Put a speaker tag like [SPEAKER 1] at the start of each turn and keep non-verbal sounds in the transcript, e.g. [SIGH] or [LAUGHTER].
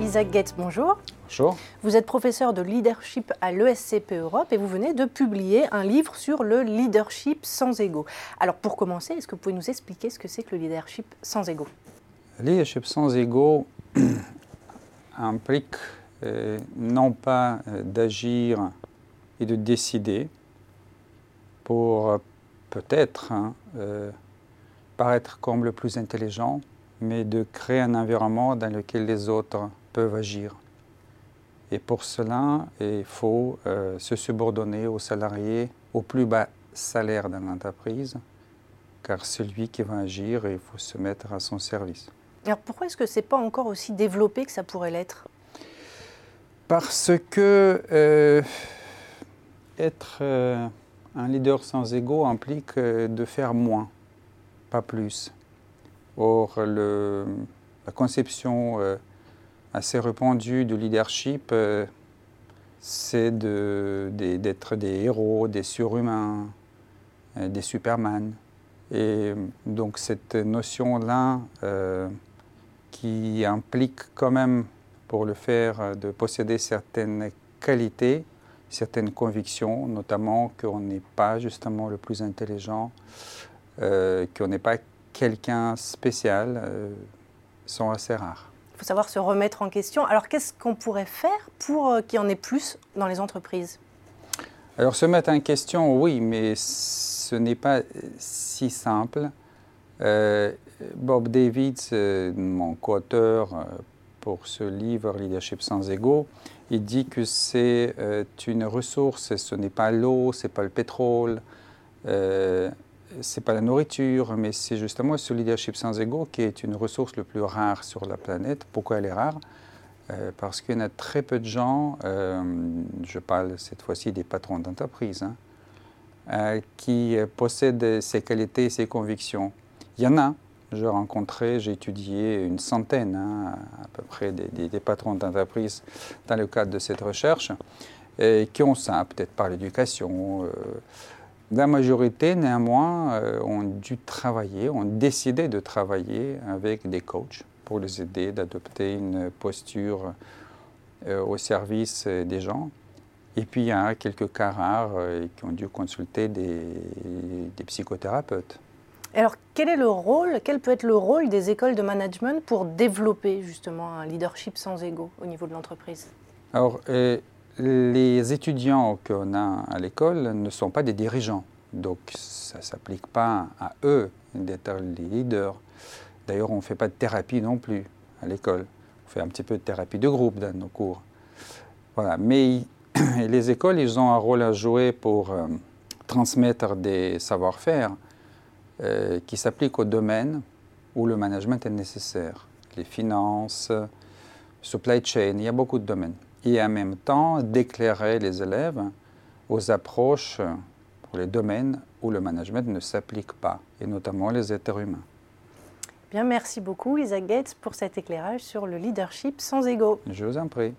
[SPEAKER 1] Isaac Goetz, bonjour.
[SPEAKER 2] Bonjour.
[SPEAKER 1] Vous êtes professeur de leadership à l'ESCP Europe et vous venez de publier un livre sur le leadership sans ego. Alors pour commencer, est-ce que vous pouvez nous expliquer ce que c'est que le leadership sans ego?
[SPEAKER 2] Le leadership sans ego [CLEARS THROAT] implique euh, non pas euh, d'agir et de décider pour euh, peut-être hein, paraître comme le plus intelligent, mais de créer un environnement dans lequel les autres peuvent agir. Et pour cela, il faut euh, se subordonner aux salariés au plus bas salaire dans l'entreprise, car celui qui va agir, il faut se mettre à son service.
[SPEAKER 1] Alors pourquoi est-ce que ce n'est pas encore aussi développé que ça pourrait l'être?
[SPEAKER 2] Parce que euh, être euh, un leader sans ego implique de faire moins, pas plus. Or, le, la conception assez répandu du leadership, euh, c'est d'être des héros, des surhumains, euh, des superman. Et donc cette notion-là, euh, qui implique quand même, pour le faire, de posséder certaines qualités, certaines convictions, notamment qu'on n'est pas justement le plus intelligent, qu'on n'est pas quelqu'un spécial, sont assez rares
[SPEAKER 1] faut savoir se remettre en question. Alors qu'est-ce qu'on pourrait faire pour euh, qu'il y en ait plus dans les entreprises?
[SPEAKER 2] Alors se mettre en question, oui, mais ce n'est pas si simple. Euh, Bob Davids, euh, mon co-auteur pour ce livre Leadership sans ego, il dit que c'est une ressource, ce n'est pas l'eau, ce n'est pas le pétrole, c'est pas la nourriture, mais c'est justement ce leadership sans ego qui est une ressource le plus rare sur la planète. Pourquoi elle est rare? Euh, Parce qu'il y en a très peu de gens, euh, je parle cette fois-ci des patrons d'entreprise, hein, euh, qui possèdent ces qualités ces convictions. Il y en a. J'ai rencontré, j'ai étudié une centaine hein, à peu près des, patrons d'entreprise dans le cadre de cette recherche, qui ont ça, peut-être par l'éducation la majorité, néanmoins, euh, ont dû travailler, ont décidé de travailler avec des coachs pour les aider d'adopter une posture euh, au service des gens. Et puis il y a quelques cas rares euh, qui ont dû consulter des, des, psychothérapeutes.
[SPEAKER 1] Alors quel est le rôle, quel peut être le rôle des écoles de management pour développer justement un leadership sans ego au niveau de l'entreprise?
[SPEAKER 2] Alors les étudiants qu'on a à l'école ne sont pas des dirigeants. Donc ça ne s'applique pas à eux d'être les leaders. D'ailleurs, on ne fait pas de thérapie non plus à l'école. On fait un petit peu de thérapie de groupe dans nos cours. Voilà. Mais [COUGHS] les écoles, ils ont un rôle à jouer pour euh, transmettre des savoir-faire euh, qui s'appliquent au domaine où le management est nécessaire. Les finances, supply chain, il y a beaucoup de domaines et en même temps d'éclairer les élèves aux approches pour les domaines où le management ne s'applique pas, et notamment les êtres humains.
[SPEAKER 1] Bien, merci beaucoup Isaac Gates pour cet éclairage sur le leadership sans ego.
[SPEAKER 2] Je vous en prie.